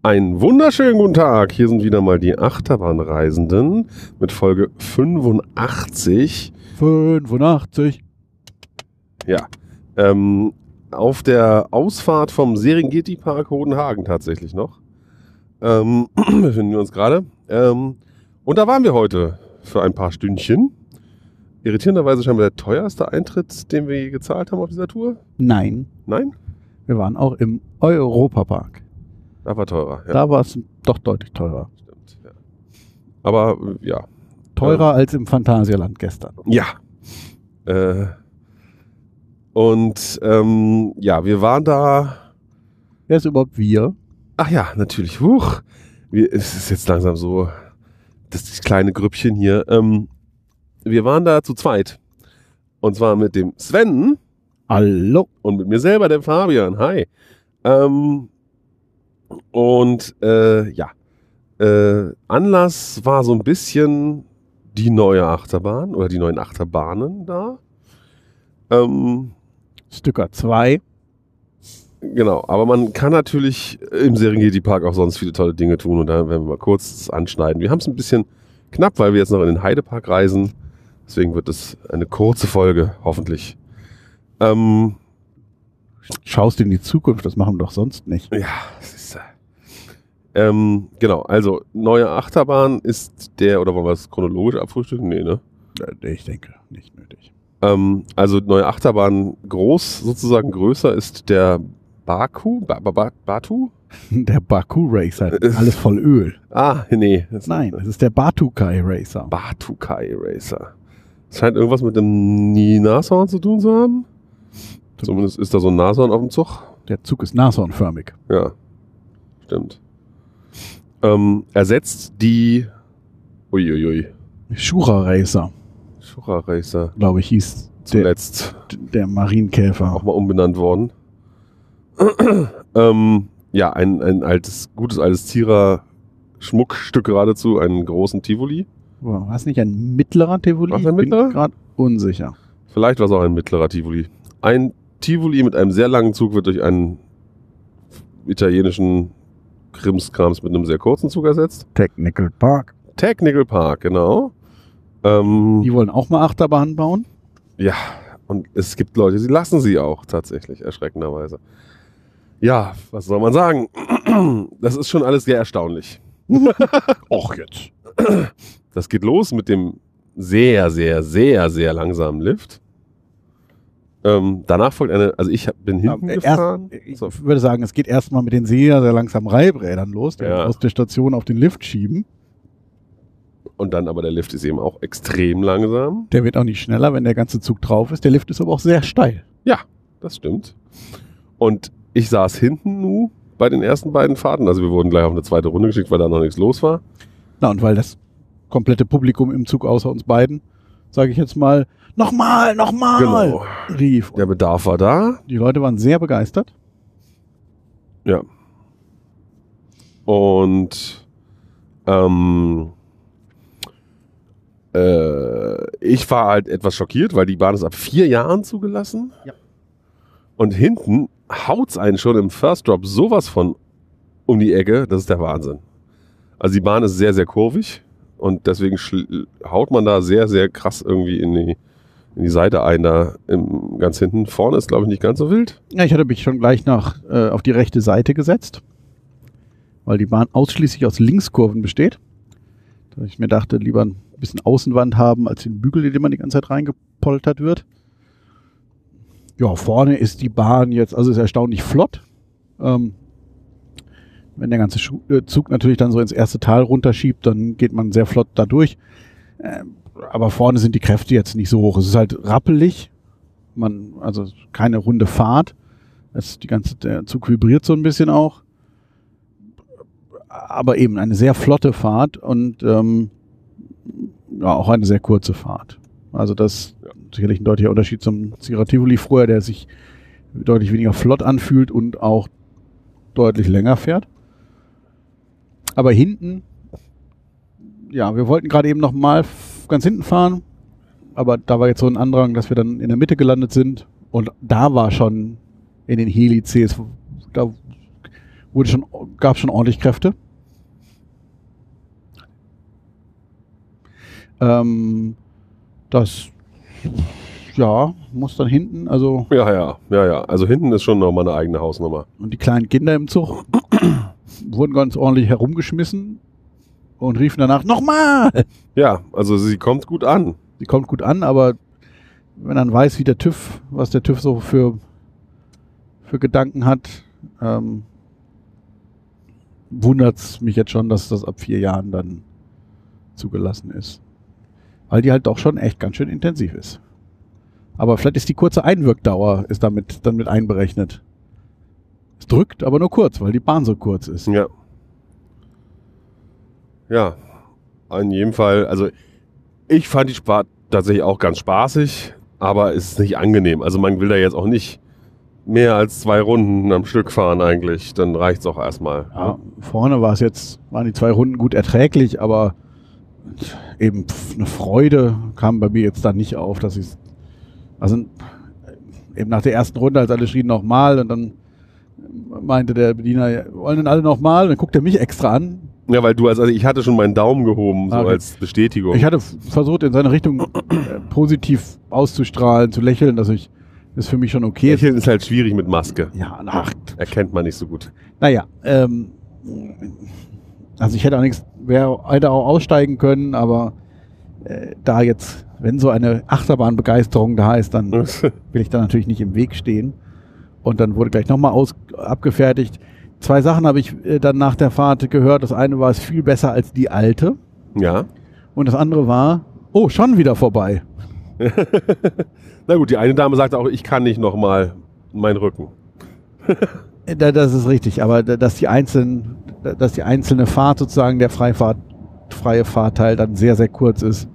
Einen wunderschönen guten Tag. Hier sind wieder mal die Achterbahnreisenden mit Folge 85. 85. Ja. Ähm, auf der Ausfahrt vom Serengeti Park Hodenhagen tatsächlich noch. Ähm, befinden wir uns gerade. Ähm, und da waren wir heute für ein paar Stündchen. Irritierenderweise scheinbar der teuerste Eintritt, den wir je gezahlt haben auf dieser Tour. Nein, Nein? wir waren auch im Europapark. Da war teurer. Ja, Da war es doch deutlich teurer. stimmt. Ja. Aber ja. Teurer als im Phantasialand gestern. Ja. Äh, und ähm, ja, wir waren da. Wer ist überhaupt wir? Ach ja, natürlich. Huch. Wir, es ist jetzt langsam so, das kleine Grüppchen hier. Ähm, wir waren da zu zweit. Und zwar mit dem Sven Hallo. und mit mir selber, dem Fabian. Hi. Ähm, und äh, ja, äh, Anlass war so ein bisschen die neue Achterbahn oder die neuen Achterbahnen da. Ähm, Stücker 2. Genau, aber man kann natürlich im Serengeti Park auch sonst viele tolle Dinge tun und da werden wir mal kurz anschneiden. Wir haben es ein bisschen knapp, weil wir jetzt noch in den Heidepark reisen. Deswegen wird es eine kurze Folge, hoffentlich. Ähm, Schaust in die Zukunft, das machen wir doch sonst nicht. ja, das ist. Ähm, genau, also neue Achterbahn ist der, oder wollen wir es chronologisch abfrühstücken? Nee, ne? Ich denke, nicht nötig. Ähm, also neue Achterbahn groß, sozusagen größer ist der Baku, ba, ba, ba, Batu? Der Baku Racer, Äh, alles voll Öl. Ah, nee. Nein, es ist der Batukai Racer. Batukai Racer. Das scheint irgendwas mit dem Nashorn zu tun zu haben. Zumindest ist da so ein Nashorn auf dem Zug. Der Zug ist nashornförmig. Ja, stimmt. Ähm, ersetzt die Uiuiui, Shura Racer, Shura Racer. glaube ich, hieß der, Zuletzt der Marienkäfer. auch mal umbenannt worden. ähm, ja, ein, ein altes, gutes altes Zierer Schmuckstück geradezu, einen großen Tivoli. War es nicht ein mittlerer Tivoli? War's ein Ich mittlerer? Bin gerade unsicher. Vielleicht war es auch ein mittlerer Tivoli. Ein Tivoli mit einem sehr langen Zug wird durch einen italienischen Krimskrams mit einem sehr kurzen Zug ersetzt. Technical Park. Technical Park, genau. Ähm, Die wollen auch mal Achterbahnen bauen. ja, und es gibt Leute, die lassen sie auch tatsächlich, erschreckenderweise. Ja, was soll man sagen? Das ist schon alles sehr erstaunlich. Och jetzt. Das geht los mit dem sehr, sehr, sehr, sehr langsamen Lift. Ähm, danach folgt eine, also ich bin hinten Ja, gefahren. erst, ich So. würde sagen, es geht erstmal mit den sehr, sehr langsamen Reibrädern los, die Ja. aus der Station auf den Lift schieben. Und dann aber der Lift ist eben auch extrem langsam. Der wird auch nicht schneller, wenn der ganze Zug drauf ist. Der Lift ist aber auch sehr steil. Das stimmt. Und ich saß hinten nu bei den ersten beiden Fahrten. Also wir wurden gleich auf eine zweite Runde geschickt, weil da noch nichts los war. Na, und weil das komplette Publikum im Zug außer uns beiden, sage ich jetzt mal, nochmal, nochmal, Genau. rief. Der Bedarf war da. Die Leute waren sehr begeistert. Ja. Und ähm, äh, ich war halt etwas schockiert, weil die Bahn ist ab vier Jahren zugelassen. Ja. Und hinten haut's einen schon im First Drop sowas von um die Ecke, das ist der Wahnsinn. Also die Bahn ist sehr, sehr kurvig und deswegen haut man da sehr, sehr krass irgendwie in die, in die Seite ein, da im, ganz hinten. Vorne ist, glaube ich, nicht ganz so wild. Ja, ich hatte mich schon gleich nach, äh, auf die rechte Seite gesetzt, weil die Bahn ausschließlich aus Linkskurven besteht. Da ich mir dachte, lieber ein bisschen Außenwand haben, als den Bügel, in den man die ganze Zeit reingepoltert wird. Ja, vorne ist die Bahn jetzt, also ist erstaunlich flott. Ähm, wenn der ganze äh, Zug natürlich dann so ins erste Tal runterschiebt, dann geht man sehr flott da durch. Ähm, aber vorne sind die Kräfte jetzt nicht so hoch. Es ist halt rappelig. Man, also keine runde Fahrt. Es, die ganze, der Zug vibriert so ein bisschen auch. Aber eben eine sehr flotte Fahrt und ähm, ja, auch eine sehr kurze Fahrt. Also das Ja. ist sicherlich ein deutlicher Unterschied zum Sierra Tivoli früher, der sich deutlich weniger flott anfühlt und auch deutlich länger fährt. Aber hinten, ja, wir wollten gerade eben noch mal f- ganz hinten fahren, aber da war jetzt so ein Andrang, dass wir dann in der Mitte gelandet sind und da war schon in den Helices, da wurde schon, gab schon ordentlich Kräfte. Ähm, das, ja, muss dann hinten, also, Ja, ja, ja, ja. Also hinten ist schon nochmal eine eigene Hausnummer. und die kleinen Kinder im Zug wurden ganz ordentlich herumgeschmissen und riefen danach, nochmal! Ja, also sie kommt gut an. Die kommt gut an, aber wenn man weiß, wie der TÜV, was der TÜV so für, für Gedanken hat, ähm, wundert es mich jetzt schon, dass das ab vier Jahren dann zugelassen ist. Weil die halt doch schon echt ganz schön intensiv ist. Aber vielleicht ist die kurze Einwirkdauer ist damit dann mit einberechnet. Es drückt, aber nur kurz, weil die Bahn so kurz ist. Ja. Ja, in jedem Fall, also ich fand die Spart tatsächlich auch ganz spaßig, aber es ist nicht angenehm. Also man will da jetzt auch nicht mehr als zwei Runden am Stück fahren eigentlich. Dann reicht's auch erstmal. Ja, vorne war es jetzt, waren die zwei Runden gut erträglich, aber eben pf, eine Freude kam bei mir jetzt da nicht auf, dass ich also eben nach der ersten Runde, als alle schrien nochmal und dann meinte der Bediener, wollen denn alle nochmal? Und dann guckt er mich extra an. Ja, weil du als, also ich hatte schon meinen Daumen gehoben, so Ah, okay. als Bestätigung. Ich hatte versucht, in seine Richtung äh, positiv auszustrahlen, zu lächeln, dass ich das für mich schon okay ist. Lächeln ist halt schwierig mit Maske. Ja, ach, Erkennt man nicht so gut. Naja, ähm, also ich hätte auch nichts, wäre hätte auch aussteigen können, aber äh, da jetzt, wenn so eine Achterbahnbegeisterung da ist, dann will ich da natürlich nicht im Weg stehen. Und dann wurde gleich nochmal aus abgefertigt. Zwei Sachen habe ich äh, dann nach der Fahrt gehört. Das eine war, es viel besser als die alte. ja. Und das andere war, oh, schon wieder vorbei. Na gut, die eine Dame sagte auch, ich kann nicht nochmal meinen Rücken. Äh, da- Das ist richtig, aber da- dass die, einzelnen, da- dass die einzelne Fahrt sozusagen der Freifahrt, freie Fahrteil dann sehr, sehr kurz ist,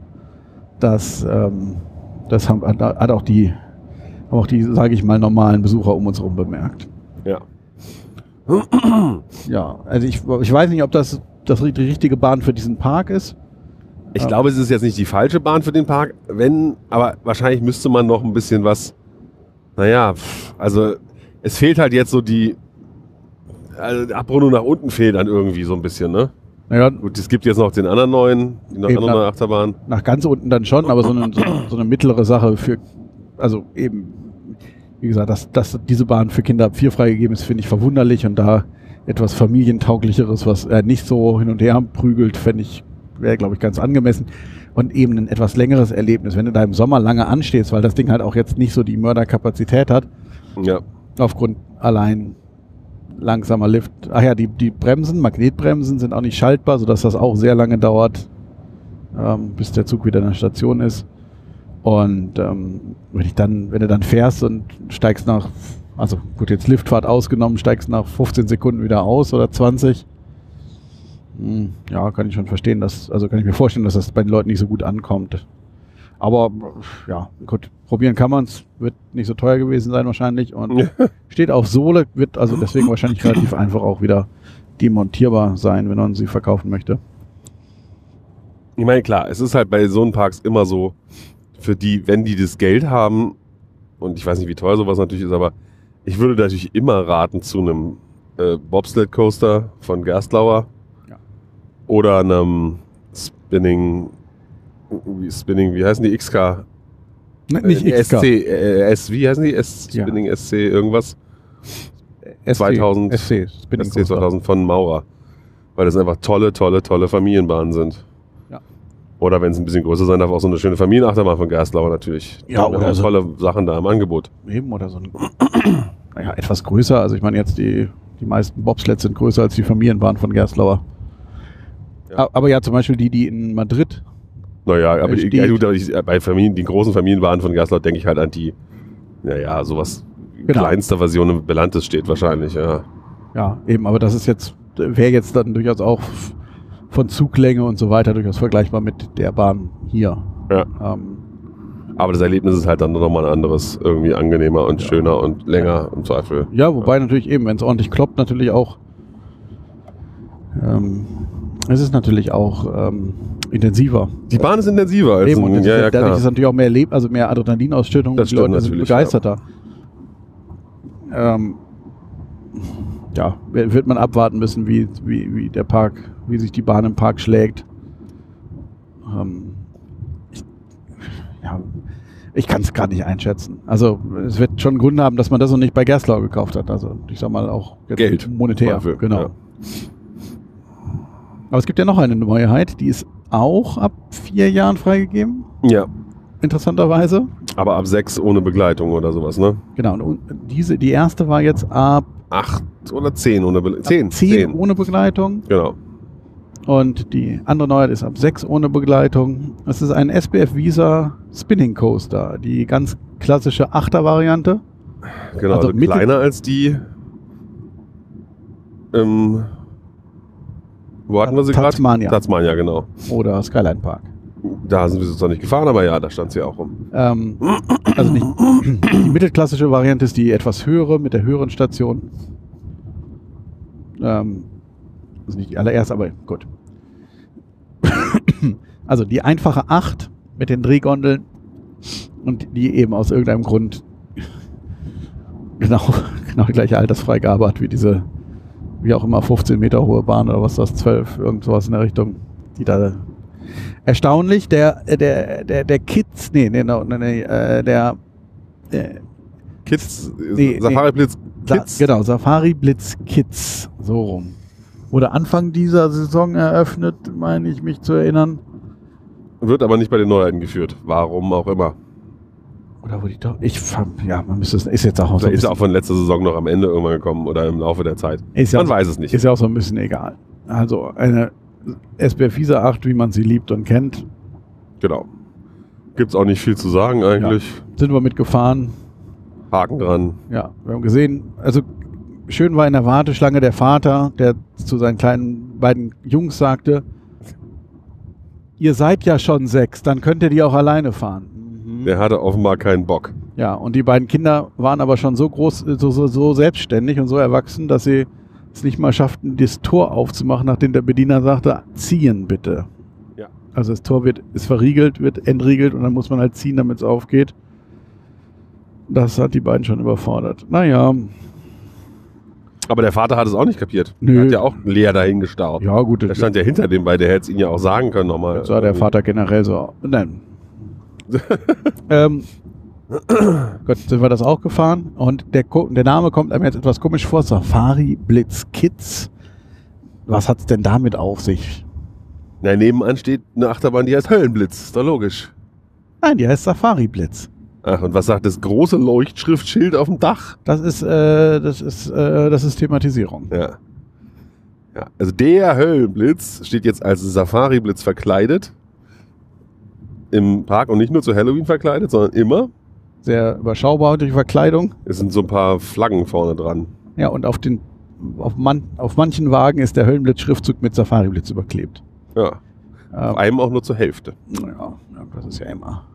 das, ähm, das haben, hat auch die, haben auch die, sage ich mal, normalen Besucher um uns herum bemerkt. Ja. Ja, also ich, ich weiß nicht, ob das, das die richtige Bahn für diesen Park ist. Ich Ja. glaube, es ist jetzt nicht die falsche Bahn für den Park, wenn, aber wahrscheinlich müsste man noch ein bisschen was, naja, also es fehlt halt jetzt so die, also die Abrundung nach unten fehlt dann irgendwie so ein bisschen, ne? Naja, Gut, es gibt jetzt noch den anderen neuen, die noch andere ja. Achterbahn. nach ganz unten dann schon, aber so eine, so eine mittlere Sache für, also eben, wie gesagt, dass, dass diese Bahn für Kinder ab vier freigegeben ist, finde ich verwunderlich und da etwas familientauglicheres, was er nicht so hin und her prügelt, fände ich, wäre, glaube ich, ganz angemessen. Und eben ein etwas längeres Erlebnis, wenn du da im Sommer lange anstehst, weil das Ding halt auch jetzt nicht so die Mörderkapazität hat, Ja. aufgrund allein langsamer Lift. Ach ja, die, die Bremsen, Magnetbremsen sind auch nicht schaltbar, sodass das auch sehr lange dauert, ähm, bis der Zug wieder in der Station ist. Und ähm, wenn ich dann, wenn du dann fährst und steigst nach, also gut, jetzt Liftfahrt ausgenommen, steigst nach 15 Sekunden wieder aus oder 20. Hm, ja, kann ich schon verstehen, dass, also kann ich mir vorstellen, dass das bei den Leuten nicht so gut ankommt. Aber ja, gut, probieren kann man es, wird nicht so teuer gewesen sein wahrscheinlich und steht auf Sohle, wird also deswegen wahrscheinlich relativ einfach auch wieder demontierbar sein, wenn man sie verkaufen möchte. Ich meine, klar, es ist halt bei so einen Parks immer so, für die, wenn die das Geld haben, und ich weiß nicht, wie teuer sowas natürlich ist, aber ich würde natürlich immer raten zu einem äh, Bobsled Coaster von Gerstlauer Ja. oder einem Spinning, wie Spinning, wie heißen die XK? Ne, nicht Äh, XK. SC, äh, S, wie heißen die? S, Ja. Spinning SC irgendwas? SC, 2000, SC, Spinning SC Coaster. 2000 von Maurer. Weil das einfach tolle, tolle, tolle Familienbahnen sind. Oder wenn es ein bisschen größer sein darf, auch so eine schöne Familienachterbahn von Gerstlauer natürlich. Ja, haben oder so- tolle Sachen da im Angebot. Eben oder so ein, naja, etwas größer. Also ich meine jetzt die, die meisten Bobsleds sind größer als die Familienbahn von Gerstlauer. Ja. Aber ja, zum Beispiel die, die in Madrid. Naja, aber Äh, ich, steht- ja, gut, aber ich, bei Familien, die großen Familienbahnen von Gerstlauer denke ich halt an die, naja, sowas Genau. kleinster Version im Belantes steht wahrscheinlich, ja. Ja, eben, aber das ist jetzt, wäre jetzt dann durchaus auch von Zuglänge und so weiter durchaus vergleichbar mit der Bahn hier. ja. Ähm, Aber das Erlebnis ist halt dann nochmal ein anderes, irgendwie angenehmer und Ja. schöner und länger im Zweifel. ja, wobei natürlich eben, wenn es ordentlich kloppt, natürlich auch, ähm, es ist natürlich auch ähm, intensiver. Die Bahn ist intensiver als Eben, und ein, ja, ist, ja, dadurch klar. ist natürlich auch mehr Leb also mehr Adrenalinausschüttung, Das die Leute sind natürlich, begeisterter. Ähm, ja, wird man abwarten müssen, wie, wie, wie der Park, wie sich die Bahn im Park schlägt. Ähm, ich ja, ich kann es gerade nicht einschätzen. Also es wird schon Gründe haben, dass man das noch nicht bei Gerslau gekauft hat. Also ich sag mal auch Geld monetär. dafür, genau. ja. Aber es gibt ja noch eine Neuheit, die ist auch ab vier Jahren freigegeben, Ja. interessanterweise. Aber ab sechs ohne Begleitung oder sowas, ne? Genau, und diese, die erste war jetzt ab Acht oder zehn ohne Begleitung. Zehn. 10 ohne Begleitung Genau. Und die andere Neuheit ist ab 6 ohne Begleitung. Es ist ein SBF Visa Spinning Coaster, die ganz klassische Achter-Variante. Genau, Also also, kleiner als die. Ähm, wo hatten wir sie gerade? Tasmania. Tasmania, genau. oder Skyline Park. Da sind wir jetzt noch nicht gefahren, aber ja, da stand sie auch rum. Ähm, also nicht, die mittelklassische Variante ist die etwas höhere mit der höheren Station. Ähm, also nicht die allererste, aber gut. Also die einfache 8 mit den Drehgondeln und die eben aus irgendeinem Grund genau, genau die gleiche Altersfreigabe hat wie diese, wie auch immer, 15 Meter hohe Bahn oder was das, 12, irgend sowas in der Richtung, die da erstaunlich, der, der, der, der Kids, nee, nee, nee, nee äh, der, äh, Kids, Nee, Safari Blitz Sa- Kids. genau, Safari Blitz Kids, so rum. Wurde Anfang dieser Saison eröffnet, meine ich mich zu erinnern. Wird aber nicht bei den Neuheiten geführt. Warum auch immer. Oder wo die doch, ich, fand- ja, man müsste es, ist jetzt auch, so ist auch von letzter Saison noch am Ende irgendwann gekommen oder im Laufe der Zeit. ist ja, Man weiß es nicht. ist ja auch so ein bisschen egal. Also eine SBF Visa 8, wie man sie liebt und kennt, Genau. Gibt's auch nicht viel zu sagen eigentlich. sind wir mitgefahren. Haken dran. Ja, wir haben gesehen, also schön war in der Warteschlange der Vater, der zu seinen kleinen beiden Jungs sagte, ihr seid ja schon sechs, dann könnt ihr die auch alleine fahren. Mhm. Der hatte offenbar keinen Bock. Ja, und die beiden Kinder waren aber schon so groß, so, so, so selbstständig und so erwachsen, dass sie es nicht mal schafften, das Tor aufzumachen, nachdem der Bediener sagte, ziehen bitte. Ja. Also das Tor wird, ist verriegelt, wird entriegelt und dann muss man halt ziehen, damit es aufgeht. Das hat die beiden schon überfordert. Naja, Aber der Vater hat es auch nicht kapiert. Nö. Er hat ja auch leer dahin gestarrt. ja gut, Der stand ja hinter dem bei, der hätte es ihn ja auch sagen können nochmal. Jetzt sah der Vater generell so. Nein. ähm, Gott, sind wir das auch gefahren? Und der, der Name kommt einem jetzt etwas komisch vor. Safari Blitz Kids. Was hat's denn damit auf sich? Na, nebenan steht eine Achterbahn, die heißt Höllenblitz. Ist doch logisch. Nein, die heißt Safari Blitz. Ach, und was sagt das große Leuchtschriftschild auf dem Dach? Das ist, äh, das ist, äh, das ist Thematisierung. Ja. Ja, also der Höllenblitz steht jetzt als Safari-Blitz verkleidet. Im Park und nicht nur zu Halloween verkleidet, sondern immer. Sehr überschaubar durch Verkleidung. Es sind so ein paar Flaggen vorne dran. Ja, und auf den, auf, man, auf manchen Wagen ist der Höllenblitz-Schriftzug mit Safari Blitz überklebt. Ja. Ähm, Auf einem auch nur zur Hälfte. Ja, das ist ja immer.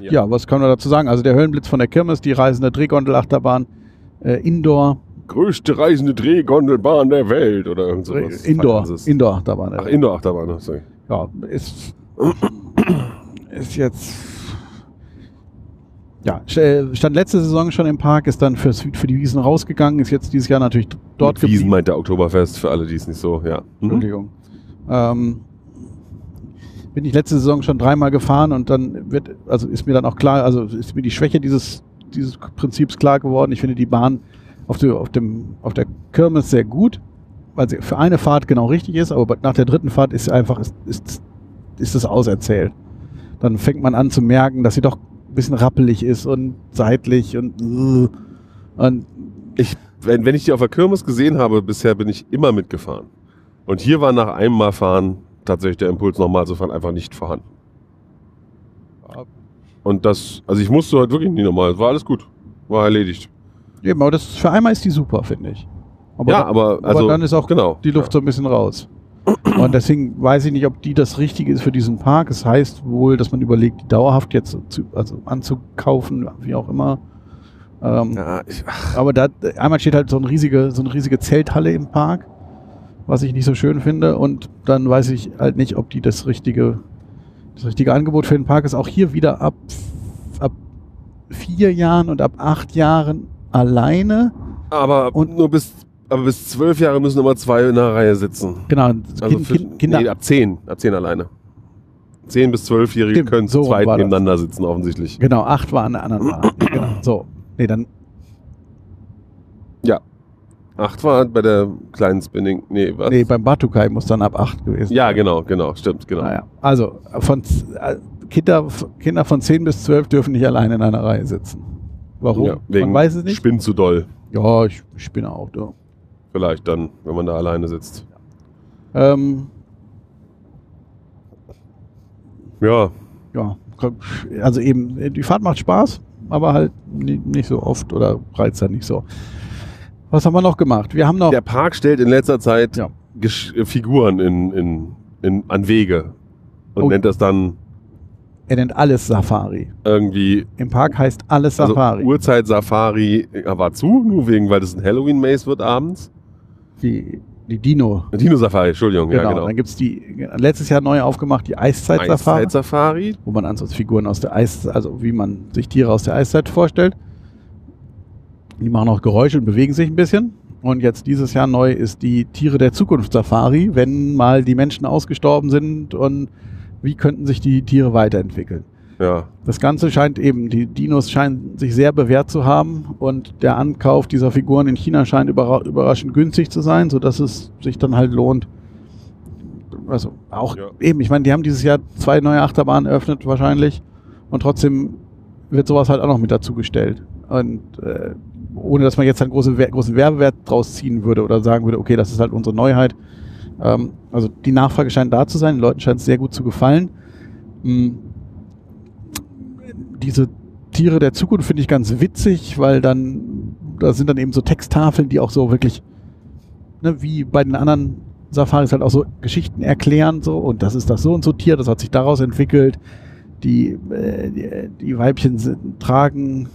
Ja. was können wir dazu sagen? Also der Höllenblitz von der Kirmes, die reisende Drehgondelachterbahn, äh, Indoor, Größte reisende Drehgondelbahn der Welt oder irgend sowas. Indoor, es. Indoor-Achterbahn. Ach, Indoor-Achterbahn, sorry. ja, ist, ist jetzt, ja, st- stand letzte Saison schon im Park, ist dann fürs, für die Wiesen rausgegangen, ist jetzt dieses Jahr natürlich dort Mit Wiesen geblieben. meint der Oktoberfest, für alle, die es nicht so, ja. Mhm. Entschuldigung. Ähm, bin ich letzte Saison schon dreimal gefahren und dann wird, also ist mir dann auch klar, also ist mir die Schwäche dieses, dieses Prinzips klar geworden. Ich finde die Bahn auf, der auf, dem, auf der Kirmes sehr gut, weil sie für eine Fahrt genau richtig ist, aber nach der dritten Fahrt ist einfach, ist, ist, ist es auserzählt. Dann fängt man an zu merken, dass sie doch ein bisschen rappelig ist und seitlich und, und Ich, wenn, wenn ich die auf der Kirmes gesehen habe, bisher bin ich immer mitgefahren. Und hier war nach einem Mal fahren tatsächlich der Impuls, nochmal zu fahren, einfach nicht vorhanden. Und das, also ich musste heute wirklich nie nochmal, war alles gut. War erledigt. eben, aber das für einmal ist die super, finde ich. Aber ja, dann- aber, also, aber dann ist auch genau. die Luft so ein bisschen raus. Und deswegen weiß ich nicht, ob die das Richtige ist für diesen Park. Es heißt wohl, dass man überlegt, die dauerhaft jetzt zu, also anzukaufen, wie auch immer. Ähm, Ja, ich, Aber da einmal steht halt so, ein riesige, so eine riesige Zelthalle im Park, was ich nicht so schön finde. Und dann weiß ich halt nicht, ob die das richtige, das richtige Angebot für den Park ist. Auch hier wieder ab, ab vier Jahren und ab acht Jahren alleine. Aber Und- nur bis, aber bis zwölf Jahre müssen immer zwei in der Reihe sitzen. Genau, Also kind, für, kind, Kinder, nee, ab zehn, ab zehn alleine. Zehn bis zwölfjährige können so zu zweit war das. nebeneinander sitzen, offensichtlich. genau, acht war an der anderen Bahn. genau, so. Nee, dann, Acht war bei der kleinen Spinning. Nee, was? nee, beim Batukai muss dann ab acht gewesen ja, genau, genau, stimmt, genau. Naja, also von äh, Kinder, Kinder von 10 bis 12 dürfen nicht alleine in einer Reihe sitzen. Warum? Ja, wegen man weiß es nicht. Spinnt zu doll. Ja, ich, bin auch da. Vielleicht dann, wenn man da alleine sitzt. Ähm, Ja, ja, also eben, die Fahrt macht Spaß, aber halt nicht so oft oder reizt halt nicht so. Was haben wir noch gemacht? Wir haben noch, der Park stellt in letzter Zeit Ja. Äh, Figuren in, in, in, an Wege und Oh. nennt das dann er nennt alles Safari. irgendwie Im Park heißt alles also Safari. Uhrzeit Safari äh, war zu, nur wegen, weil das ein Halloween Maze wird abends. die, die Dino. Dino Safari, Entschuldigung, Genau. ja genau. Dann gibt es die, letztes Jahr neu aufgemacht, die Eiszeit Safari. Eiszeit Safari. wo man Figuren aus der Eis, also wie man sich Tiere aus der Eiszeit vorstellt. Die machen auch Geräusche und bewegen sich ein bisschen. Und jetzt dieses Jahr neu ist die Tiere der Zukunft Safari, wenn mal die Menschen ausgestorben sind und wie könnten sich die Tiere weiterentwickeln. Ja, Das Ganze scheint eben, die Dinos scheinen sich sehr bewährt zu haben und der Ankauf dieser Figuren in China scheint überra überraschend günstig zu sein, sodass es sich dann halt lohnt. Also auch Ja. eben, ich meine, die haben dieses Jahr zwei neue Achterbahnen eröffnet wahrscheinlich und trotzdem wird sowas halt auch noch mit dazu gestellt. Und äh, ohne dass man jetzt einen große, Wer- großen Werbewert draus ziehen würde oder sagen würde, okay, das ist halt unsere Neuheit. Ähm, also die Nachfrage scheint da zu sein, den Leuten scheint es sehr gut zu gefallen. Mm, diese Tiere der Zukunft finde ich ganz witzig, weil dann, da sind dann eben so Texttafeln, die auch so wirklich, ne, wie bei den anderen Safaris halt auch so Geschichten erklären, so, und das ist das so und so Tier, das hat sich daraus entwickelt. Die, äh, die, die Weibchen sind, tragen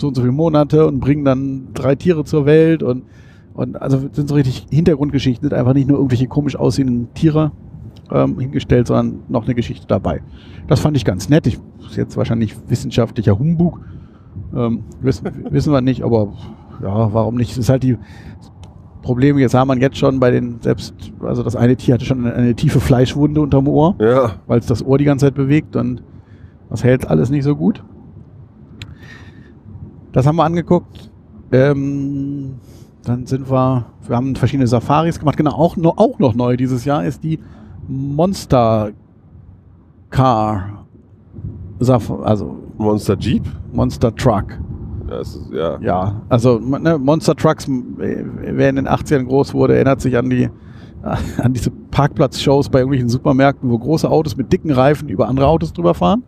so und so viele Monate und bringen dann drei Tiere zur Welt und, und also sind so richtig Hintergrundgeschichten, sind einfach nicht nur irgendwelche komisch aussehenden Tiere ähm, hingestellt, sondern noch eine Geschichte dabei. Das fand ich ganz nett. Ich ist jetzt wahrscheinlich wissenschaftlicher Humbug. Ähm, wissen, wissen wir nicht, aber ja, warum nicht? Es ist halt die Probleme, jetzt haben wir jetzt schon bei den selbst, also das eine Tier hatte schon eine, eine tiefe Fleischwunde unterm Ohr, ja. weil es das Ohr die ganze Zeit bewegt und das hält alles nicht so gut. Das haben wir angeguckt. Ähm, dann sind wir, wir haben verschiedene Safaris gemacht. Genau, auch, noch, auch noch neu dieses Jahr ist die Monster Car. Saf also Monster Jeep. Monster Truck. Ist, ja. Ja, also ne, Monster Trucks, wer in den 80ern groß wurde, erinnert sich an die an diese Parkplatzshows bei irgendwelchen Supermärkten, wo große Autos mit dicken Reifen über andere Autos drüber fahren.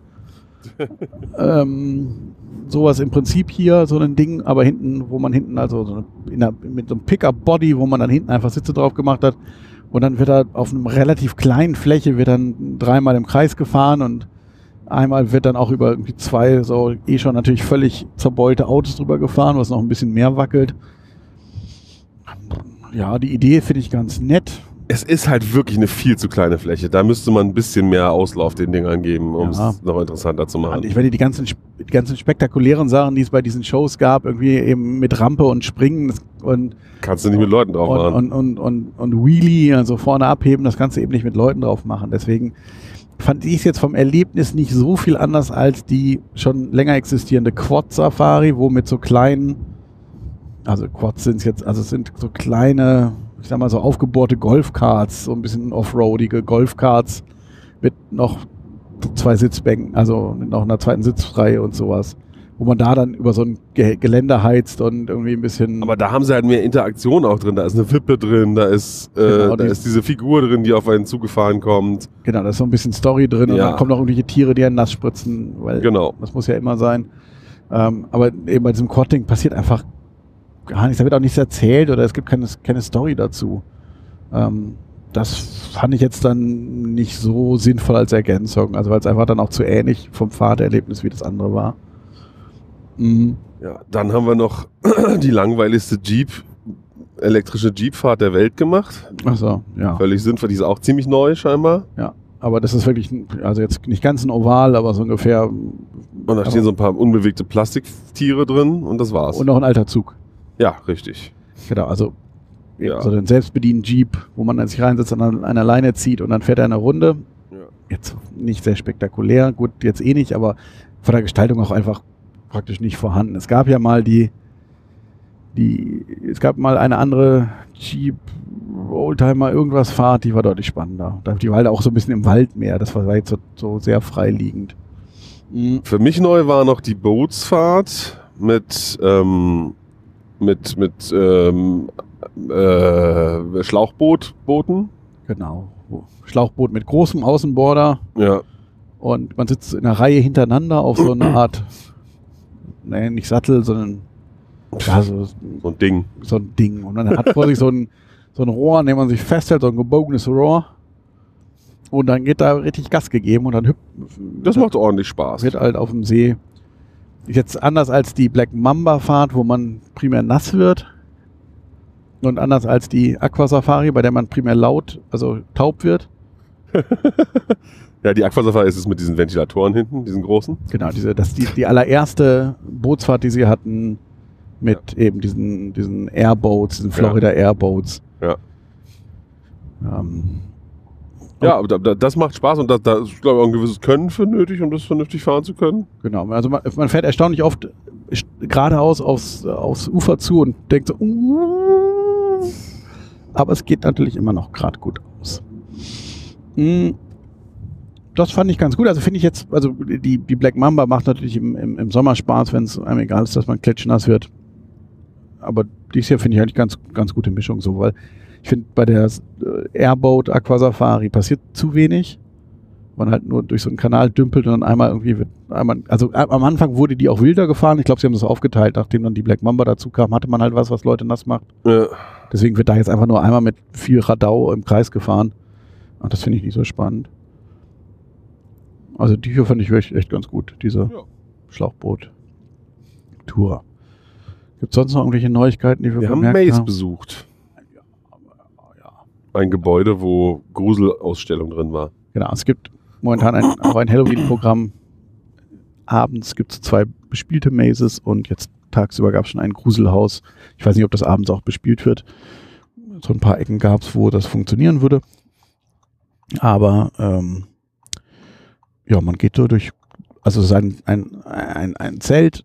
Ähm, sowas im Prinzip hier, so ein Ding, aber hinten, wo man hinten, also so eine, in einer, mit so einem Pickup-Body, wo man dann hinten einfach Sitze drauf gemacht hat. Und dann wird da auf einem relativ kleinen Fläche wird dann dreimal im Kreis gefahren und einmal wird dann auch über irgendwie zwei so eh schon natürlich völlig zerbeulte Autos drüber gefahren, was noch ein bisschen mehr wackelt. Ja, die Idee finde ich ganz nett. Es ist halt wirklich eine viel zu kleine Fläche. Da müsste man ein bisschen mehr Auslauf den Dingern geben, um Ja. es noch interessanter zu machen. ich meine, die ganzen, die ganzen spektakulären Sachen, die es bei diesen Shows gab, irgendwie eben mit Rampe und Springen und, Kannst du nicht mit Leuten drauf machen. und, und, und, und, und Wheelie, also vorne abheben, das kannst du eben nicht mit Leuten drauf machen. Deswegen fand ich es jetzt vom Erlebnis nicht so viel anders als die schon länger existierende Quad-Safari, wo mit so kleinen, also Quads sind es jetzt, also es sind so kleine, ich sag mal so aufgebohrte Golfkarts, so ein bisschen offroadige Golfkarts mit noch zwei Sitzbänken, also mit noch einer zweiten Sitzreihe und sowas. Wo man da dann über so ein Ge Geländer heizt und irgendwie ein bisschen. Aber da haben sie halt mehr Interaktion auch drin. Da ist eine Wippe drin, da ist, äh, Genau, da die- ist diese Figur drin, die auf einen zugefahren kommt. genau, da ist so ein bisschen Story drin und Ja. dann kommen noch irgendwelche Tiere, die einen nass spritzen, weil Genau. das muss ja immer sein. Ähm, aber eben bei diesem Quad-Ding passiert einfach gar nichts. Da wird auch nichts erzählt oder es gibt keine, keine Story dazu. Ähm, das fand ich jetzt dann nicht so sinnvoll als Ergänzung. Also weil es einfach dann auch zu ähnlich vom Fahrterlebnis wie das andere war. Mhm. Ja, dann haben wir noch die langweiligste Jeep, elektrische Jeepfahrt der Welt gemacht. Achso, ja. Völlig sinnvoll. Die ist auch ziemlich neu scheinbar. Ja. Aber das ist wirklich, also jetzt nicht ganz ein Oval, aber so ungefähr. Und da stehen so ein paar unbewegte Plastiktiere drin und das war's. Und noch ein alter Zug. Ja, richtig. Genau, also Ja. so einen selbstbedienten Jeep, wo man dann sich reinsetzt und an einer Leine zieht und dann fährt er eine Runde. Ja. Jetzt nicht sehr spektakulär, gut, jetzt eh nicht, aber von der Gestaltung auch einfach praktisch nicht vorhanden. Es gab ja mal die, die, es gab mal eine andere Jeep, Oldtimer, irgendwas Fahrt, die war deutlich spannender. Da- Die war halt auch so ein bisschen im Wald mehr, das war jetzt so, so sehr freiliegend. Für mich neu war noch die Bootsfahrt mit, ähm, mit, mit ähm, äh, Schlauchbootbooten. Genau. Schlauchboot mit großem Außenborder, Ja. Und man sitzt in einer Reihe hintereinander auf so eine Art, nee, nicht Sattel, sondern ja, so, So ein Ding. so ein Ding. Und dann hat vor sich so ein, so ein Rohr, an dem man sich festhält, so ein gebogenes Rohr. Und dann geht da richtig Gas gegeben und dann hüpft. Das macht ordentlich Spaß. wird halt auf dem See. Jetzt anders als die Black Mamba Fahrt, wo man primär nass wird. Und anders als die Aqua Safari, bei der man primär laut, also taub wird. Ja, die Aquasafari ist es mit diesen Ventilatoren hinten, diesen großen. Genau, diese, das ist die, die allererste Bootsfahrt, die sie hatten, mit eben diesen, diesen Airboats, diesen Florida Airboats. Ja. Ähm, Ja, aber da, da, das macht Spaß und da, da ist, glaube ich, auch ein gewisses Können für nötig, um das vernünftig fahren zu können. genau. Also man, man fährt erstaunlich oft st- geradeaus aufs, aufs Ufer zu und denkt so, "Uh", aber es geht natürlich immer noch gerade gut aus. Mm, Das fand ich ganz gut. Also finde ich jetzt, also die, die Black Mamba macht natürlich im, im, im Sommer Spaß, wenn es einem egal ist, dass man klitschnass wird. Aber dies hier finde ich eigentlich ganz, ganz gute Mischung so, weil ich finde bei der äh, Airboat Aqua Safari passiert zu wenig. Man halt nur durch so einen Kanal dümpelt und dann einmal irgendwie wird, einmal, also a- am Anfang wurde die auch wilder gefahren. Ich glaube, sie haben das aufgeteilt. Nachdem dann die Black Mamba dazu kam, hatte man halt was, was Leute nass macht. Ja. Deswegen wird da jetzt einfach nur einmal mit viel Radau im Kreis gefahren. Und das finde ich nicht so spannend. Also die hier fand ich echt, echt ganz gut, diese Ja. Schlauchboot-Tour. Gibt es sonst noch irgendwelche Neuigkeiten, die wir, Wir haben Maze haben? besucht. Ein Gebäude, wo Gruselausstellung drin war. Genau, es gibt momentan ein, auch ein Halloween-Programm. Abends gibt es zwei bespielte Mazes und jetzt tagsüber gab es schon ein Gruselhaus. Ich weiß nicht, ob das abends auch bespielt wird. So ein paar Ecken gab es, wo das funktionieren würde. Aber ähm, ja, man geht so durch, also es ist ein, ein, ein, ein Zelt,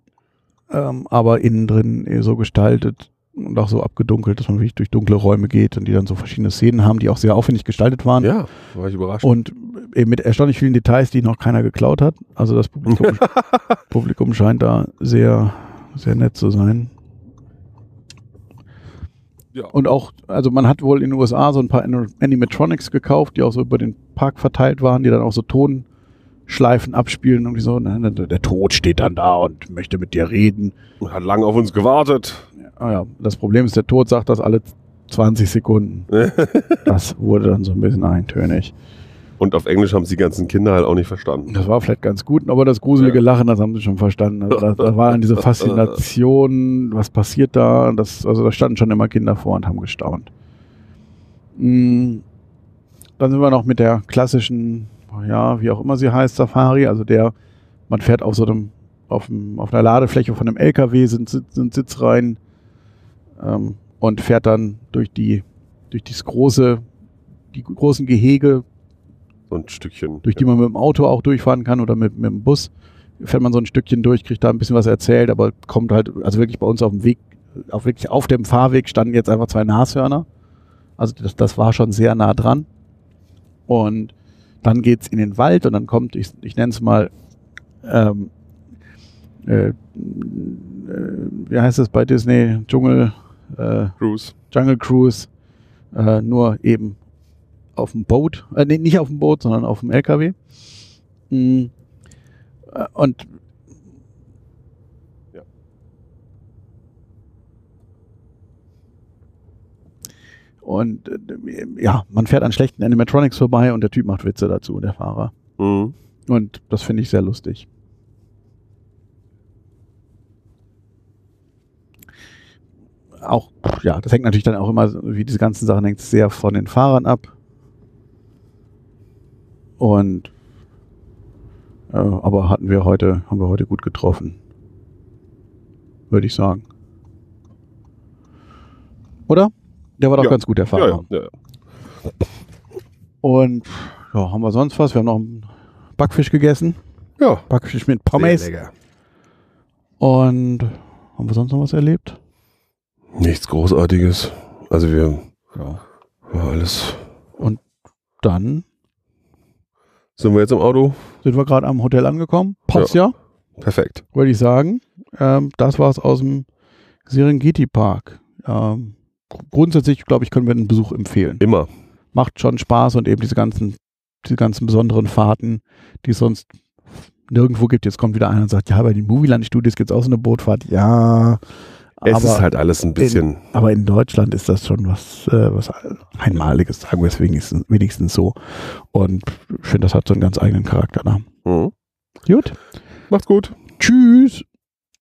ähm, aber innen drin so gestaltet und auch so abgedunkelt, dass man wirklich durch dunkle Räume geht und die dann so verschiedene Szenen haben, die auch sehr aufwendig gestaltet waren. Ja, war ich überrascht. Und eben mit erstaunlich vielen Details, die noch keiner geklaut hat. Also das Publikum, Publikum scheint da sehr, sehr nett zu sein. ja. Und auch, also man hat wohl in den USA so ein paar Ani- Animatronics gekauft, die auch so über den Park verteilt waren, die dann auch so Tonschleifen abspielen und so, der Tod steht dann da und möchte mit dir reden. Hat lange auf uns gewartet. Ah ja, das Problem ist, der Tod sagt das alle 20 Sekunden. Das wurde dann so ein bisschen eintönig. Und auf Englisch haben es die ganzen Kinder halt auch nicht verstanden. Das war vielleicht ganz gut, aber das gruselige Ja. Lachen, das haben sie schon verstanden. Also da, da war dann diese Faszination, was passiert da? Das, also da standen schon immer Kinder vor und haben gestaunt. Mm, Dann sind wir noch mit der klassischen, ja, wie auch immer sie heißt, Safari. Also der, man fährt auf so einem, auf, dem, auf einer Ladefläche von einem LKW, sind, Sitz- sind Sitzreihen ähm, und fährt dann durch die, durch dieses große, die großen Gehege ein Stückchen. durch die man mit dem Auto auch durchfahren kann oder mit, mit dem Bus. Fährt man so ein Stückchen durch, kriegt da ein bisschen was erzählt, aber kommt halt, also wirklich bei uns auf dem Weg, auf wirklich auf dem Fahrweg standen jetzt einfach zwei Nashörner. Also das, das war schon sehr nah dran. Und dann geht's in den Wald und dann kommt, ich, ich nenne es mal, ähm, äh, äh, wie heißt es bei Disney? Dschungel, äh, Cruise. Jungle Cruise, äh, nur eben auf dem Boot, äh, nee, nicht auf dem Boot, sondern auf dem LKW. Mm, äh, und Ja. Und äh, ja, man fährt an schlechten Animatronics vorbei und der Typ macht Witze dazu, der Fahrer. Mhm. Und das finde ich sehr lustig. Auch, ja, das hängt natürlich dann auch immer, wie diese ganzen Sachen hängt sehr von den Fahrern ab. Und äh, aber hatten wir heute, haben wir heute gut getroffen. Würde ich sagen. Oder? Der war doch Ja. ganz gut, der Fahrer. ja, ja. Und ja, haben wir sonst was? Wir haben noch einen Backfisch gegessen. ja. Backfisch mit Sehr Pommes. lecker. Und haben wir sonst noch was erlebt? Nichts Großartiges. Also wir Ja. war alles. Dann Sind wir jetzt im Auto? sind wir gerade am Hotel angekommen. Passt ja, Perfekt. würde ich sagen. Ähm, das war es aus dem Serengeti Park. Ähm, gr- grundsätzlich, glaube ich, können wir den Besuch empfehlen. Immer. Macht schon Spaß und eben diese ganzen, diese ganzen besonderen Fahrten, die es sonst nirgendwo gibt. Jetzt kommt wieder einer und sagt, ja, bei den Movieland-Studios gibt es auch so eine Bootfahrt. Ja, Es aber, ist halt alles ein bisschen. aber in Deutschland ist das schon was, äh, was Einmaliges, sagen wir es wenigstens, wenigstens so. Und ich finde, das hat so einen ganz eigenen Charakter. Da. Mhm. Gut, Macht's gut. tschüss.